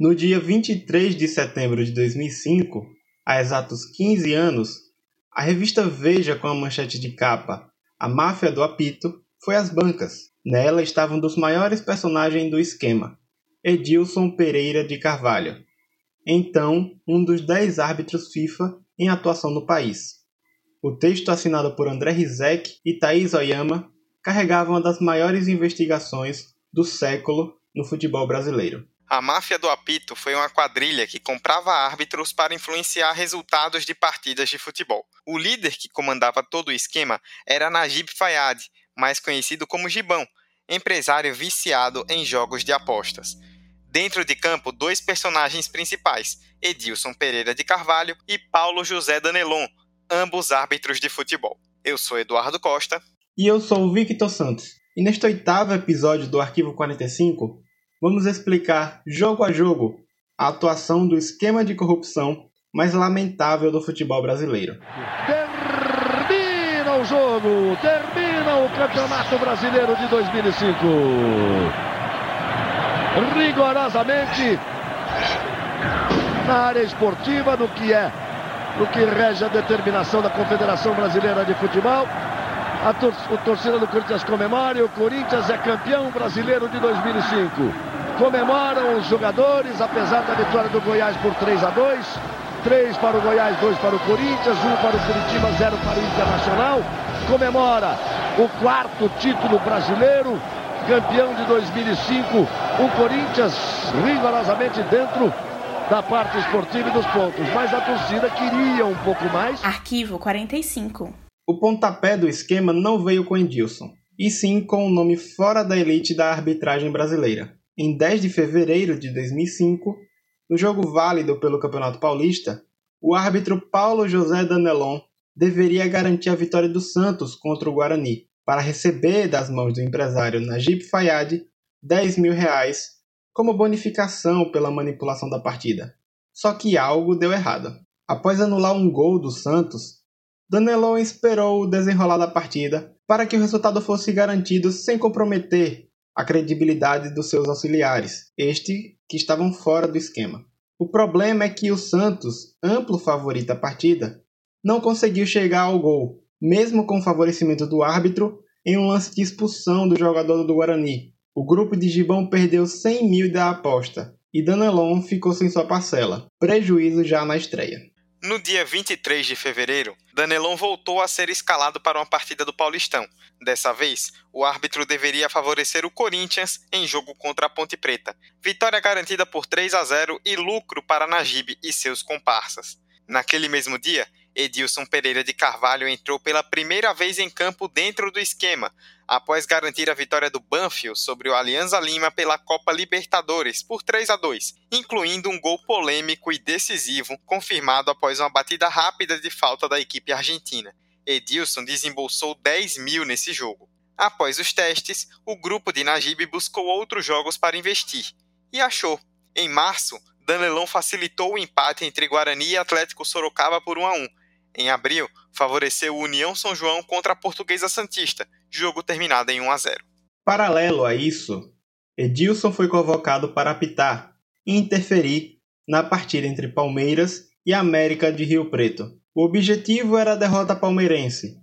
No dia 23 de setembro de 2005, há exatos 15 anos, a revista Veja, com a manchete de capa A Máfia do Apito, foi às bancas. Nela estavam um dos maiores personagens do esquema, Edilson Pereira de Carvalho, então um dos dez árbitros FIFA em atuação no país. O texto assinado por André Rizek e Thaís Oyama carregava uma das maiores investigações do século no futebol brasileiro. A máfia do apito foi uma quadrilha que comprava árbitros para influenciar resultados de partidas de futebol. O líder que comandava todo o esquema era Najib Fayad, mais conhecido como Gibão, empresário viciado em jogos de apostas. Dentro de campo, dois personagens principais, Edilson Pereira de Carvalho e Paulo José Danelon, ambos árbitros de futebol. Eu sou Eduardo Costa. E eu sou o Victor Santos. E neste oitavo episódio do Arquivo 45, vamos explicar, jogo a jogo, a atuação do esquema de corrupção mais lamentável do futebol brasileiro. Termina o jogo, termina o Campeonato Brasileiro de 2005. Rigorosamente na área esportiva, no que é, no que rege a determinação da Confederação Brasileira de Futebol. A, tor torcida do Corinthians comemora e o Corinthians é campeão brasileiro de 2005. Comemoram os jogadores, apesar da vitória do Goiás por 3 a 2. 3 para o Goiás, 2 para o Corinthians, 1 para o Curitiba, 0 para o Internacional. Comemora o quarto título brasileiro, campeão de 2005. O Corinthians rigorosamente dentro da parte esportiva e dos pontos, mas a torcida queria um pouco mais. Arquivo 45. O pontapé do esquema não veio com Edilson, e sim com um nome fora da elite da arbitragem brasileira. Em 10 de fevereiro de 2005, no jogo válido pelo Campeonato Paulista, o árbitro Paulo José Danelon deveria garantir a vitória do Santos contra o Guarani, para receber das mãos do empresário Najib Fayad 10 mil reais como bonificação pela manipulação da partida. Só que algo deu errado. Após anular um gol do Santos, Danelon esperou o desenrolar da partida para que o resultado fosse garantido sem comprometer a credibilidade dos seus auxiliares, este que estavam fora do esquema. O problema é que o Santos, amplo favorito da partida, não conseguiu chegar ao gol, mesmo com o favorecimento do árbitro em um lance de expulsão do jogador do Guarani. O grupo de Gibão perdeu 100 mil da aposta e Danelon ficou sem sua parcela, prejuízo já na estreia. No dia 23 de fevereiro, Danelon voltou a ser escalado para uma partida do Paulistão. Dessa vez, o árbitro deveria favorecer o Corinthians em jogo contra a Ponte Preta. Vitória garantida por 3 a 0 e lucro para Najib e seus comparsas. Naquele mesmo dia, Edilson Pereira de Carvalho entrou pela primeira vez em campo dentro do esquema, após garantir a vitória do Banfield sobre o Alianza Lima pela Copa Libertadores por 3 a 2, incluindo um gol polêmico e decisivo, confirmado após uma batida rápida de falta da equipe argentina. Edilson desembolsou 10 mil nesse jogo. Após os testes, o grupo de Najib buscou outros jogos para investir e achou. Em março, Danelão facilitou o empate entre Guarani e Atlético Sorocaba por 1 a 1. Em abril, favoreceu o União São João contra a Portuguesa Santista, jogo terminado em 1 a 0. Paralelo a isso, Edilson foi convocado para apitar e interferir na partida entre Palmeiras e América de Rio Preto. O objetivo era a derrota palmeirense,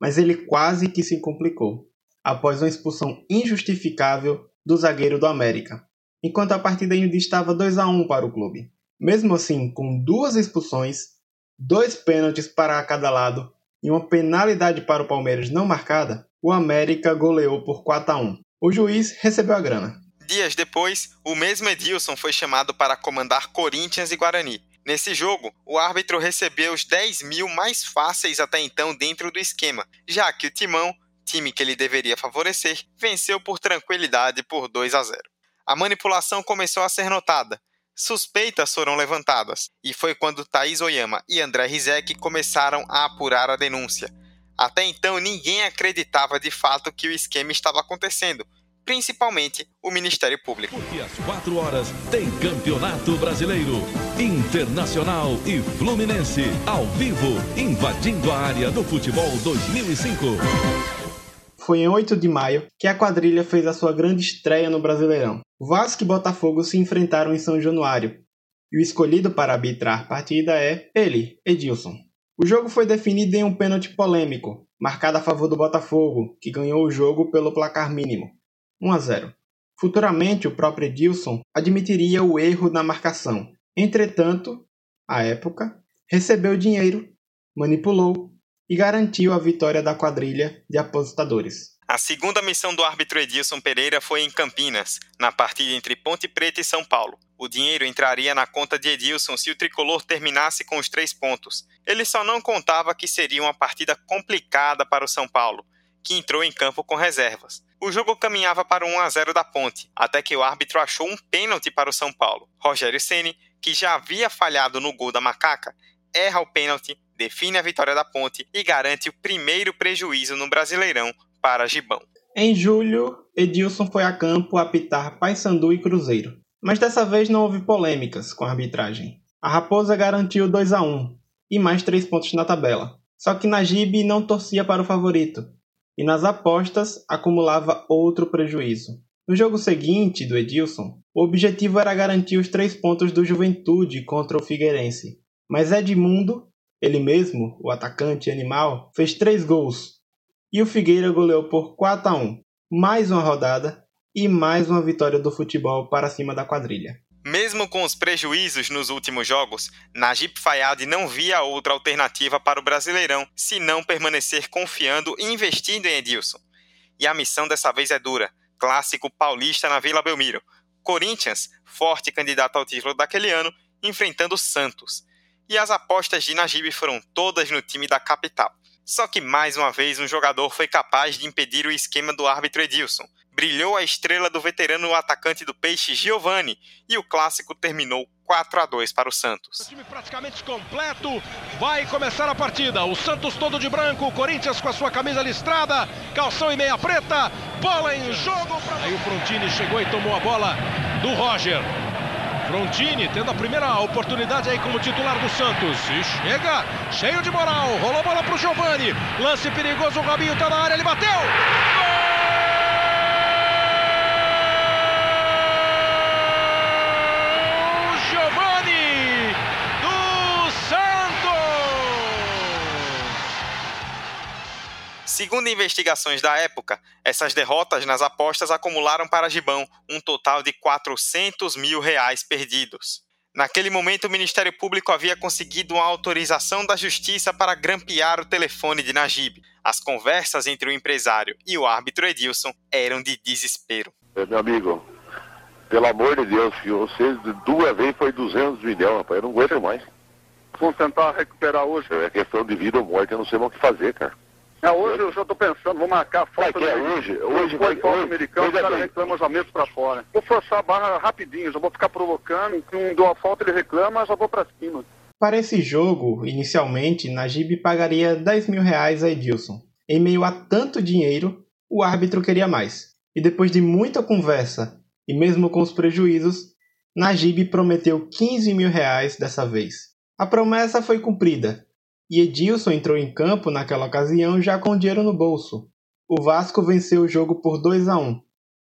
mas ele quase que se complicou após uma expulsão injustificável do zagueiro do América, enquanto a partida ainda estava 2 a 1 para o clube. Mesmo assim, com duas expulsões, dois pênaltis para cada lado e uma penalidade para o Palmeiras não marcada, o América goleou por 4 a 1. O juiz recebeu a grana. Dias depois, o mesmo Edilson foi chamado para comandar Corinthians e Guarani. Nesse jogo, o árbitro recebeu os 10 mil mais fáceis até então dentro do esquema, já que o Timão, time que ele deveria favorecer, venceu por tranquilidade por 2 a 0. A manipulação começou a ser notada. Suspeitas foram levantadas, e foi quando Thaís Oyama e André Rizek começaram a apurar a denúncia. Até então, ninguém acreditava de fato que o esquema estava acontecendo, principalmente o Ministério Público. Porque às 4 horas tem Campeonato Brasileiro, Internacional e Fluminense, ao vivo, invadindo a área do futebol 2005. foi em 8 de maio que a quadrilha fez a sua grande estreia no Brasileirão. Vasco e Botafogo se enfrentaram em São Januário, e o escolhido para arbitrar a partida é ele, Edilson. O jogo foi definido em um pênalti polêmico, marcado a favor do Botafogo, que ganhou o jogo pelo placar mínimo, 1 a 0. Futuramente, o próprio Edilson admitiria o erro na marcação. Entretanto, à época, recebeu dinheiro, manipulou e garantiu a vitória da quadrilha de aposentadores. A segunda missão do árbitro Edilson Pereira foi em Campinas, na partida entre Ponte Preta e São Paulo. O dinheiro entraria na conta de Edilson se o tricolor terminasse com os três pontos. Ele só não contava que seria uma partida complicada para o São Paulo, que entrou em campo com reservas. O jogo caminhava para 1 a 0 da Ponte, até que o árbitro achou um pênalti para o São Paulo. Rogério Ceni, que já havia falhado no gol da Macaca, erra o pênalti, define a vitória da Ponte e garante o primeiro prejuízo no Brasileirão para Gibão. Em julho, Edilson foi a campo apitar Paysandu e Cruzeiro, mas dessa vez não houve polêmicas com a arbitragem. A Raposa garantiu 2 a 1 e mais 3 pontos na tabela. Só que Najib não torcia para o favorito e nas apostas acumulava outro prejuízo. No jogo seguinte do Edilson, o objetivo era garantir os três pontos do Juventude contra o Figueirense. Mas Edmundo, ele mesmo, o atacante animal, fez três gols e o Figueira goleou por 4 a 1. Mais uma rodada e mais uma vitória do futebol para cima da quadrilha. Mesmo com os prejuízos nos últimos jogos, Najib Fayad não via outra alternativa para o Brasileirão senão permanecer confiando e investindo em Edilson. E a missão dessa vez é dura: clássico paulista na Vila Belmiro. Corinthians, forte candidato ao título daquele ano, enfrentando Santos. E as apostas de Najib foram todas no time da capital. Só que mais uma vez um jogador foi capaz de impedir o esquema do árbitro Edilson. Brilhou a estrela do veterano atacante do Peixe Giovani e o clássico terminou 4 a 2 para o Santos. O time praticamente completo, vai começar a partida. O Santos todo de branco, o Corinthians com a sua camisa listrada, calção e meia preta, bola em jogo. Pra... Aí o Frontini chegou e tomou a bola do Roger. Frontini tendo a primeira oportunidade aí como titular do Santos. E chega, cheio de moral. Rolou a bola pro Giovani. Lance perigoso, o Robinho tá na área, ele bateu. Gol! Segundo investigações da época, essas derrotas nas apostas acumularam para Gibão um total de 400 mil reais perdidos. Naquele momento, o Ministério Público havia conseguido uma autorização da Justiça para grampear o telefone de Najib. As conversas entre o empresário e o árbitro Edilson eram de desespero. Meu amigo, pelo amor de Deus, vocês duas vezes foi 200 milhões, rapaz, eu não aguento mais. Vamos tentar recuperar hoje. É questão de vida ou morte, eu não sei mais o que fazer, cara. É, hoje eu já estou pensando, vou marcar a foto. Vai, é, hoje? Hoje vai. Hoje, americano, hoje, o cara reclama já meto pra fora. Vou forçar a barra rapidinho, já vou ficar provocando. Se um dou a falta, ele reclama, já vou pra cima. Para esse jogo, inicialmente, Najib pagaria 10 mil reais a Edilson. Em meio a tanto dinheiro, o árbitro queria mais. E depois de muita conversa, e mesmo com os prejuízos, Najib prometeu 15 mil reais dessa vez. A promessa foi cumprida, e Edilson entrou em campo naquela ocasião já com dinheiro no bolso. O Vasco venceu o jogo por 2 a 1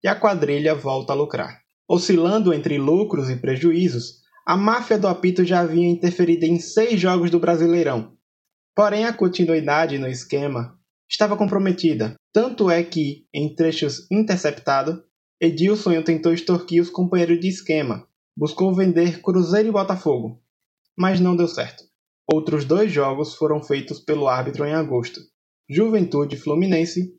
e a quadrilha volta a lucrar. Oscilando entre lucros e prejuízos, a máfia do apito já havia interferido em seis jogos do Brasileirão. Porém, a continuidade no esquema estava comprometida, tanto é que, em trechos interceptados, Edilson tentou extorquir os companheiros de esquema, buscou vender Cruzeiro e Botafogo, mas não deu certo. Outros dois jogos foram feitos pelo árbitro em agosto: Juventude Fluminense,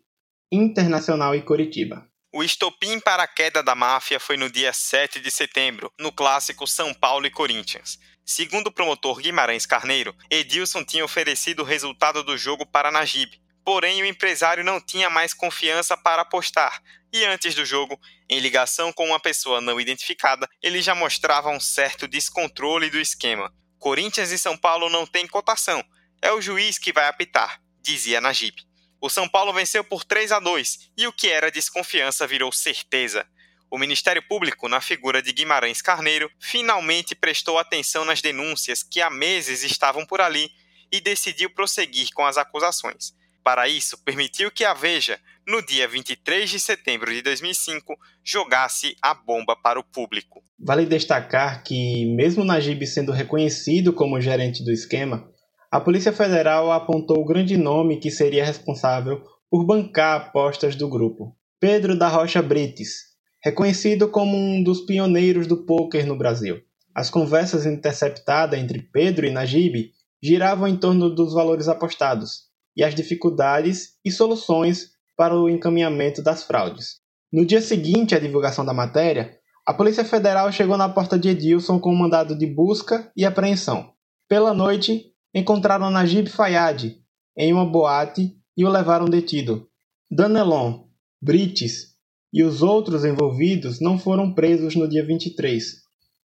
Internacional e Coritiba. O estopim para a queda da máfia foi no dia 7 de setembro, no clássico São Paulo e Corinthians. Segundo o promotor Guimarães Carneiro, Edilson tinha oferecido o resultado do jogo para Najib, porém o empresário não tinha mais confiança para apostar, e antes do jogo, em ligação com uma pessoa não identificada, ele já mostrava um certo descontrole do esquema. Corinthians e São Paulo não têm cotação. É o juiz que vai apitar, dizia Najib. O São Paulo venceu por 3 a 2 e o que era desconfiança virou certeza. O Ministério Público, na figura de Guimarães Carneiro, finalmente prestou atenção nas denúncias que há meses estavam por ali e decidiu prosseguir com as acusações. Para isso, permitiu que a Veja, no dia 23 de setembro de 2005, jogasse a bomba para o público. Vale destacar que, mesmo Najib sendo reconhecido como gerente do esquema, a Polícia Federal apontou o grande nome que seria responsável por bancar apostas do grupo: Pedro da Rocha Brites, reconhecido como um dos pioneiros do pôquer no Brasil. As conversas interceptadas entre Pedro e Najib giravam em torno dos valores apostados e as dificuldades e soluções para o encaminhamento das fraudes. No dia seguinte à divulgação da matéria, a Polícia Federal chegou na porta de Edilson com um mandado de busca e apreensão. Pela noite, encontraram Najib Fayad em uma boate e o levaram detido. Danelon, Brites e os outros envolvidos não foram presos no dia 23,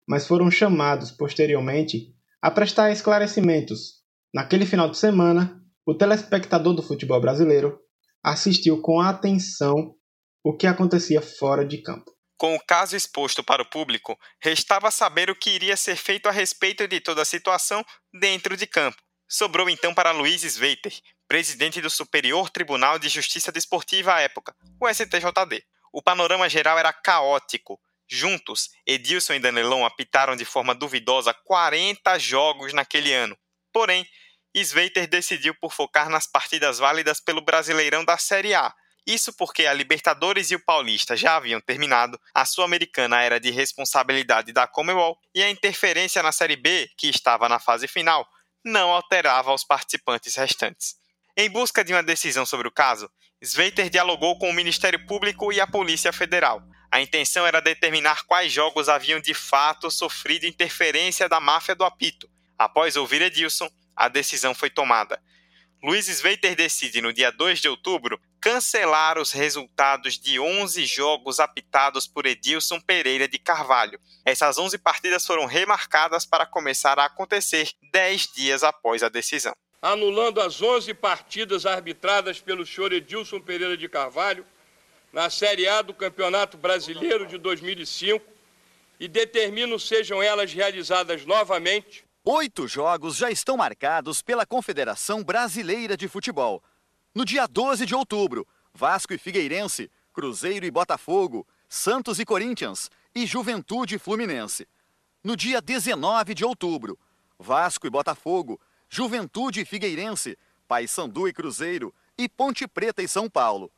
mas foram chamados posteriormente a prestar esclarecimentos. Naquele final de semana, o telespectador do futebol brasileiro assistiu com atenção o que acontecia fora de campo. Com o caso exposto para o público, restava saber o que iria ser feito a respeito de toda a situação dentro de campo. Sobrou então para Luiz Sveiter, presidente do Superior Tribunal de Justiça Desportiva à época, o STJD. O panorama geral era caótico. Juntos, Edilson e Danelon apitaram de forma duvidosa 40 jogos naquele ano. Porém, Sveiter decidiu por focar nas partidas válidas pelo Brasileirão da Série A, isso porque a Libertadores e o Paulista já haviam terminado, a Sul-Americana era de responsabilidade da Comebol e a interferência na Série B, que estava na fase final, não alterava os participantes restantes. Em busca de uma decisão sobre o caso, Sveiter dialogou com o Ministério Público e a Polícia Federal. A intenção era determinar quais jogos haviam de fato sofrido interferência da máfia do apito. Após ouvir Edilson, a decisão foi tomada. Luiz Sveiter decide, no dia 2 de outubro, cancelar os resultados de 11 jogos apitados por Edilson Pereira de Carvalho. Essas 11 partidas foram remarcadas para começar a acontecer 10 dias após a decisão. Anulando as 11 partidas arbitradas pelo senhor Edilson Pereira de Carvalho na Série A do Campeonato Brasileiro de 2005 e determino sejam elas realizadas novamente. Oito jogos já estão marcados pela Confederação Brasileira de Futebol no dia 12 de outubro, Vasco e Figueirense, Cruzeiro e Botafogo, Santos e Corinthians e Juventude e Fluminense. No dia 19 de outubro, Vasco e Botafogo, Juventude e Figueirense, Paysandu e Cruzeiro e Ponte Preta e São Paulo.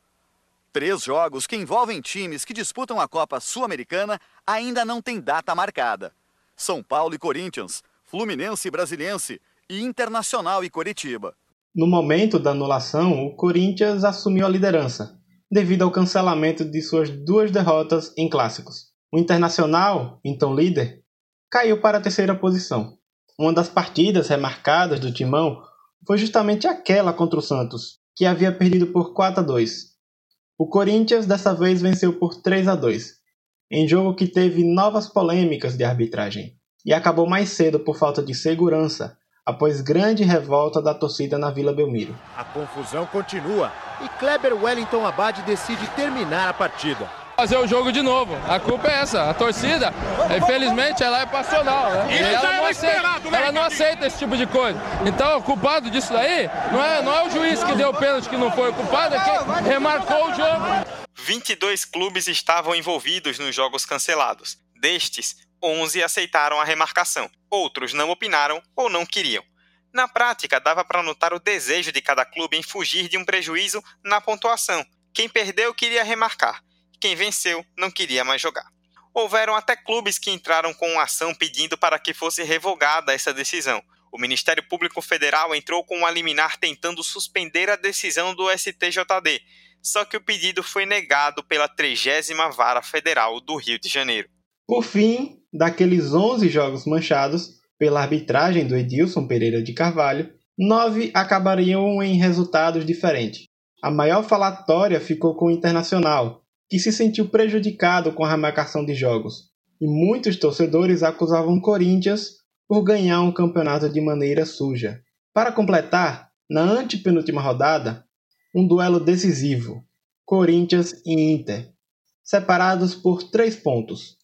Três jogos que envolvem times que disputam a Copa Sul-Americana ainda não têm data marcada. São Paulo e Corinthians, Fluminense e Brasiliense e Internacional e Coritiba. No momento da anulação, o Corinthians assumiu a liderança, devido ao cancelamento de suas duas derrotas em clássicos. O Internacional, então líder, caiu para a terceira posição. Uma das partidas remarcadas do Timão foi justamente aquela contra o Santos, que havia perdido por 4 a 2. O Corinthians dessa vez venceu por 3 a 2, em jogo que teve novas polêmicas de arbitragem, e acabou mais cedo por falta de segurança após grande revolta da torcida na Vila Belmiro. A confusão continua e Kleber Wellington Abad decide terminar a partida. Fazer o jogo de novo. A culpa é essa. A torcida, infelizmente, ela é passional. Né? E ela, não aceita, né, ela não aceita esse tipo de coisa. Então, o culpado disso daí não é, não é o juiz que deu o pênalti que não foi. O culpado é quem remarcou o jogo. 22 clubes estavam envolvidos nos jogos cancelados. Destes, 11 aceitaram a remarcação, outros não opinaram ou não queriam. Na prática, dava para notar o desejo de cada clube em fugir de um prejuízo na pontuação. Quem perdeu queria remarcar, quem venceu não queria mais jogar. Houveram até clubes que entraram com ação pedindo para que fosse revogada essa decisão. O Ministério Público Federal entrou com uma liminar tentando suspender a decisão do STJD, só que o pedido foi negado pela 30 Vara Federal do Rio de Janeiro. Por fim, daqueles 11 jogos manchados pela arbitragem do Edilson Pereira de Carvalho, nove acabariam em resultados diferentes. A maior falatória ficou com o Internacional, que se sentiu prejudicado com a remarcação de jogos, e muitos torcedores acusavam Corinthians por ganhar um campeonato de maneira suja. Para completar, na antepenúltima rodada, um duelo decisivo: Corinthians e Inter, separados por três pontos.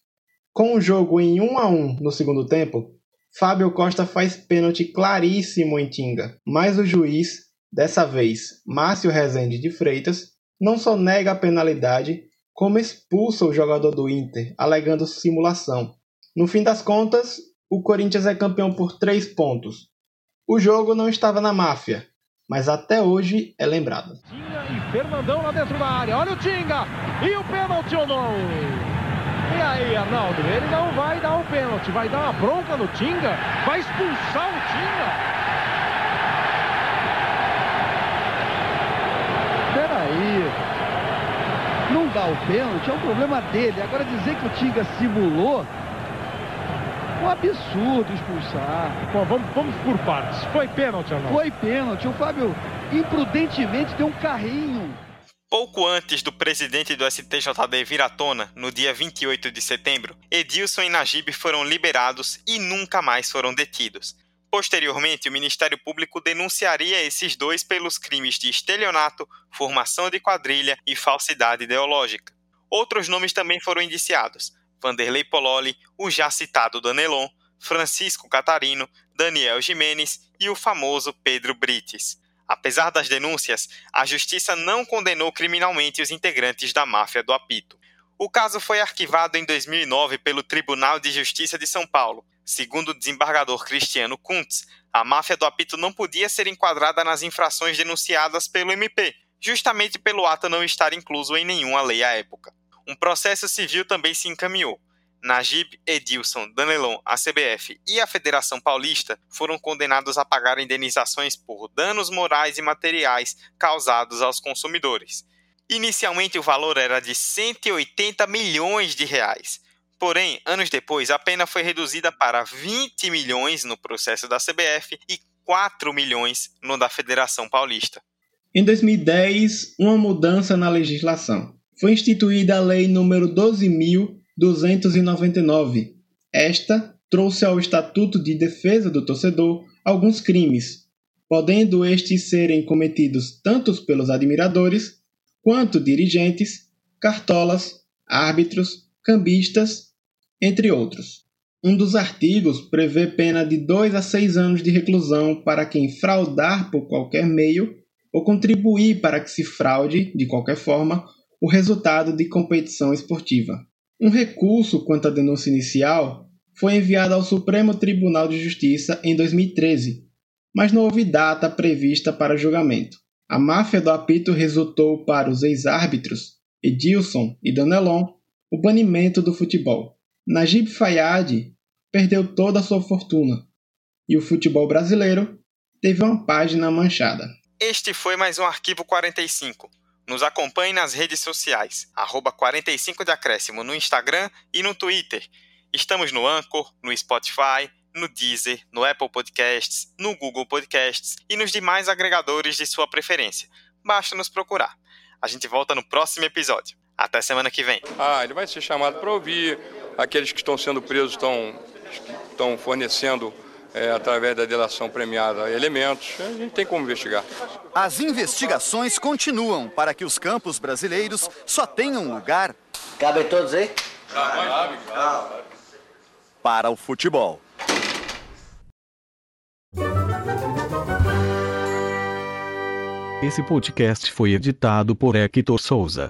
Com o jogo em 1 a 1 no segundo tempo, Fábio Costa faz pênalti claríssimo em Tinga, mas o juiz, dessa vez Márcio Rezende de Freitas, não só nega a penalidade, como expulsa o jogador do Inter, alegando simulação. No fim das contas, o Corinthians é campeão por três pontos. O jogo não estava na máfia, mas até hoje é lembrado. Tinga e Fernandão lá dentro da área. Olha o Tinga! E o pênalti ou não? E aí, Arnaldo? Ele não vai dar o pênalti, vai dar uma bronca no Tinga, vai expulsar o Tinga. Peraí. Não dá o pênalti, é o problema dele. Agora dizer que o Tinga simulou um absurdo expulsar. Bom, vamos, vamos por partes. Foi pênalti, Arnaldo? Foi pênalti. O Fábio imprudentemente deu um carrinho. Pouco antes do presidente do STJD vir à tona, no dia 28 de setembro, Edilson e Najib foram liberados e nunca mais foram detidos. Posteriormente, o Ministério Público denunciaria esses dois pelos crimes de estelionato, formação de quadrilha e falsidade ideológica. Outros nomes também foram indiciados: Vanderlei Pololi, o já citado Danelon, Francisco Catarino, Daniel Jimenez e o famoso Pedro Brites. Apesar das denúncias, a justiça não condenou criminalmente os integrantes da máfia do apito. O caso foi arquivado em 2009 pelo Tribunal de Justiça de São Paulo. Segundo o desembargador Cristiano Kuntz, a máfia do apito não podia ser enquadrada nas infrações denunciadas pelo MP, justamente pelo ato não estar incluso em nenhuma lei à época. Um processo civil também se encaminhou. Najib, Edilson, Danelon, a CBF e a Federação Paulista foram condenados a pagar indenizações por danos morais e materiais causados aos consumidores. Inicialmente o valor era de 180 milhões de reais. Porém, anos depois, a pena foi reduzida para 20 milhões no processo da CBF e 4 milhões no da Federação Paulista. Em 2010, uma mudança na legislação. Foi instituída a Lei nº 12.299. Esta trouxe ao Estatuto de Defesa do Torcedor alguns crimes, podendo estes serem cometidos tanto pelos admiradores quanto dirigentes, cartolas, árbitros, cambistas, entre outros. Um dos artigos prevê pena de 2 a 6 anos de reclusão para quem fraudar por qualquer meio ou contribuir para que se fraude, de qualquer forma, o resultado de competição esportiva. Um recurso quanto à denúncia inicial foi enviado ao Supremo Tribunal de Justiça em 2013, mas não houve data prevista para julgamento. A máfia do apito resultou para os ex-árbitros Edilson e Danelon o banimento do futebol. Najib Fayad perdeu toda a sua fortuna e o futebol brasileiro teve uma página manchada. Este foi mais um Arquivo 45. Nos acompanhe nas redes sociais, arroba 45 de acréscimo no Instagram e no Twitter. Estamos no Anchor, no Spotify, no Deezer, no Apple Podcasts, no Google Podcasts e nos demais agregadores de sua preferência. Basta nos procurar. A gente volta no próximo episódio. Até semana que vem. Ah, ele vai ser chamado para ouvir. Aqueles que estão sendo presos estão, estão fornecendo é, através da delação premiada elementos. A gente tem como investigar. As investigações continuam para que os campos brasileiros só tenham lugar. Cabem todos aí? Cabe, cabe. Para o futebol. Esse podcast foi editado por Hector Souza.